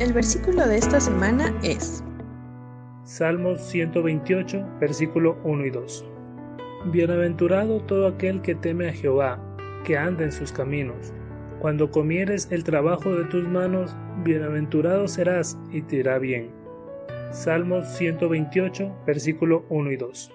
El versículo de esta semana es Salmos 128, versículo 1 y 2. Bienaventurado todo aquel que teme a Jehová, que anda en sus caminos. Cuando comieres el trabajo de tus manos, bienaventurado serás y te irá bien. Salmos 128, versículo 1 y 2.